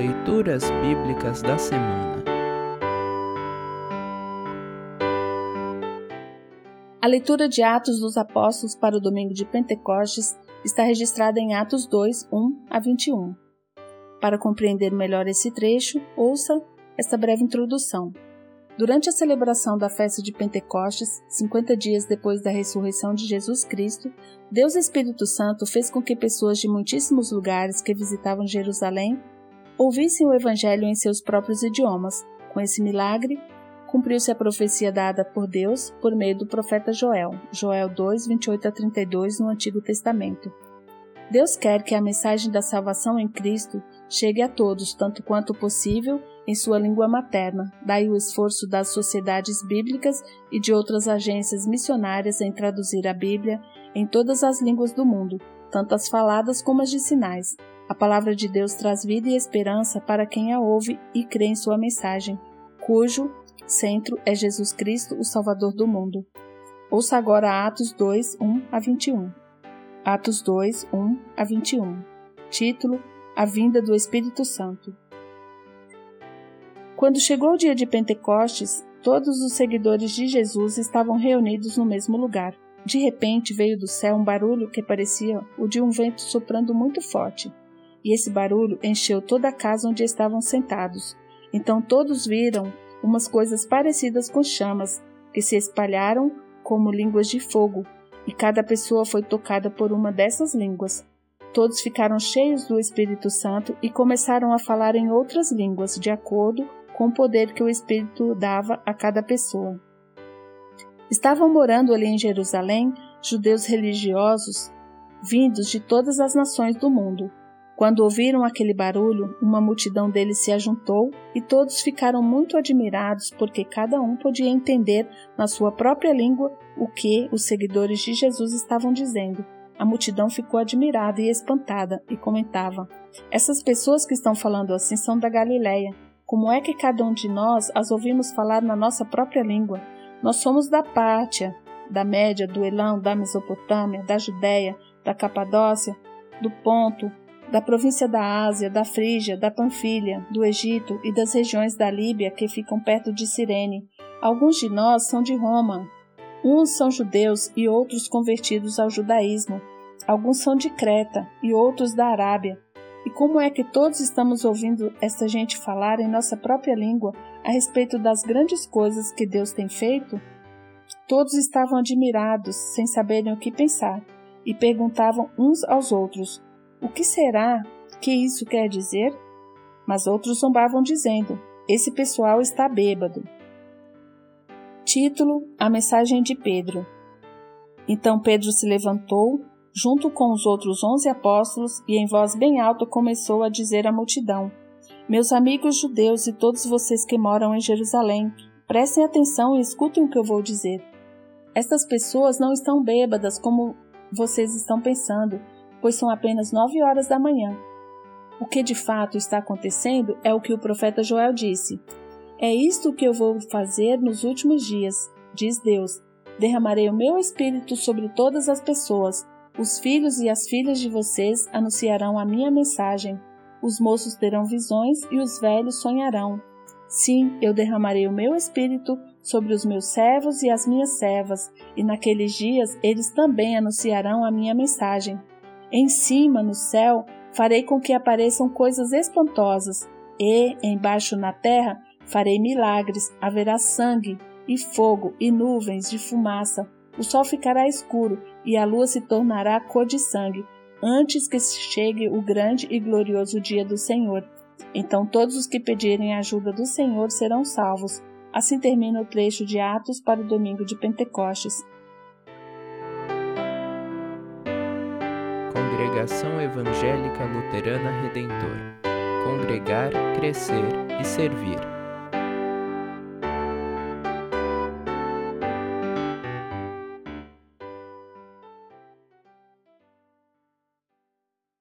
Leituras Bíblicas da Semana A leitura de Atos dos Apóstolos para o domingo de Pentecostes está registrada em Atos 2, 1 a 21. Para compreender melhor esse trecho, ouça esta breve introdução. Durante a celebração da festa de Pentecostes, 50 dias depois da ressurreição de Jesus Cristo, Deus Espírito Santo fez com que pessoas de muitíssimos lugares que visitavam Jerusalém ouvissem o Evangelho em seus próprios idiomas. Com esse milagre, cumpriu-se a profecia dada por Deus por meio do profeta Joel, Joel 2, 28 a 32, no Antigo Testamento. Deus quer que a mensagem da salvação em Cristo chegue a todos, tanto quanto possível, em sua língua materna. Daí o esforço das sociedades bíblicas e de outras agências missionárias em traduzir a Bíblia em todas as línguas do mundo, tanto as faladas como as de sinais. A palavra de Deus traz vida e esperança para quem a ouve e crê em sua mensagem, cujo centro é Jesus Cristo, o Salvador do mundo. Ouça agora Atos 2, 1 a 21. Atos 2, 1 a 21. Título: A vinda do Espírito Santo. Quando chegou o dia de Pentecostes, todos os seguidores de Jesus estavam reunidos no mesmo lugar. De repente veio do céu um barulho que parecia o de um vento soprando muito forte, e esse barulho encheu toda a casa onde estavam sentados. Então todos viram umas coisas parecidas com chamas, que se espalharam como línguas de fogo, e cada pessoa foi tocada por uma dessas línguas. Todos ficaram cheios do Espírito Santo e começaram a falar em outras línguas, de acordo com o poder que o Espírito dava a cada pessoa. Estavam morando ali em Jerusalém judeus religiosos vindos de todas as nações do mundo. Quando ouviram aquele barulho, uma multidão deles se ajuntou e todos ficaram muito admirados porque cada um podia entender na sua própria língua o que os seguidores de Jesus estavam dizendo. A multidão ficou admirada e espantada e comentava: Essas pessoas que estão falando assim são da Galileia. Como é que cada um de nós as ouvimos falar na nossa própria língua? Nós somos da Pátia, da Média, do Elão, da Mesopotâmia, da Judéia, da Capadócia, do Ponto, da província da Ásia, da Frígia, da Panfilha, do Egito e das regiões da Líbia que ficam perto de Cirene. Alguns de nós são de Roma. Uns são judeus e outros convertidos ao judaísmo. Alguns são de Creta e outros da Arábia. E como é que todos estamos ouvindo esta gente falar em nossa própria língua a respeito das grandes coisas que Deus tem feito? Todos estavam admirados, sem saberem o que pensar, e perguntavam uns aos outros: o que será que isso quer dizer? Mas outros zombavam, dizendo: Esse pessoal está bêbado. Título: A mensagem de Pedro. Então Pedro se levantou, junto com os outros onze apóstolos, e em voz bem alta começou a dizer à multidão: Meus amigos judeus e todos vocês que moram em Jerusalém, prestem atenção e escutem o que eu vou dizer. Estas pessoas não estão bêbadas como vocês estão pensando pois são apenas nove horas da manhã. O que de fato está acontecendo é o que o profeta Joel disse: É isto que eu vou fazer nos últimos dias, diz Deus. Derramarei o meu espírito sobre todas as pessoas. Os filhos e as filhas de vocês anunciarão a minha mensagem. Os moços terão visões e os velhos sonharão. Sim, eu derramarei o meu espírito sobre os meus servos e as minhas servas, e naqueles dias eles também anunciarão a minha mensagem. Em cima, no céu, farei com que apareçam coisas espantosas, e, embaixo na terra, farei milagres, haverá sangue, e fogo, e nuvens de fumaça. O sol ficará escuro, e a lua se tornará cor de sangue, antes que chegue o grande e glorioso dia do Senhor. Então todos os que pedirem a ajuda do Senhor serão salvos. Assim termina o trecho de Atos para o domingo de Pentecostes. Congregação Evangélica Luterana Redentor Congregar, Crescer e Servir.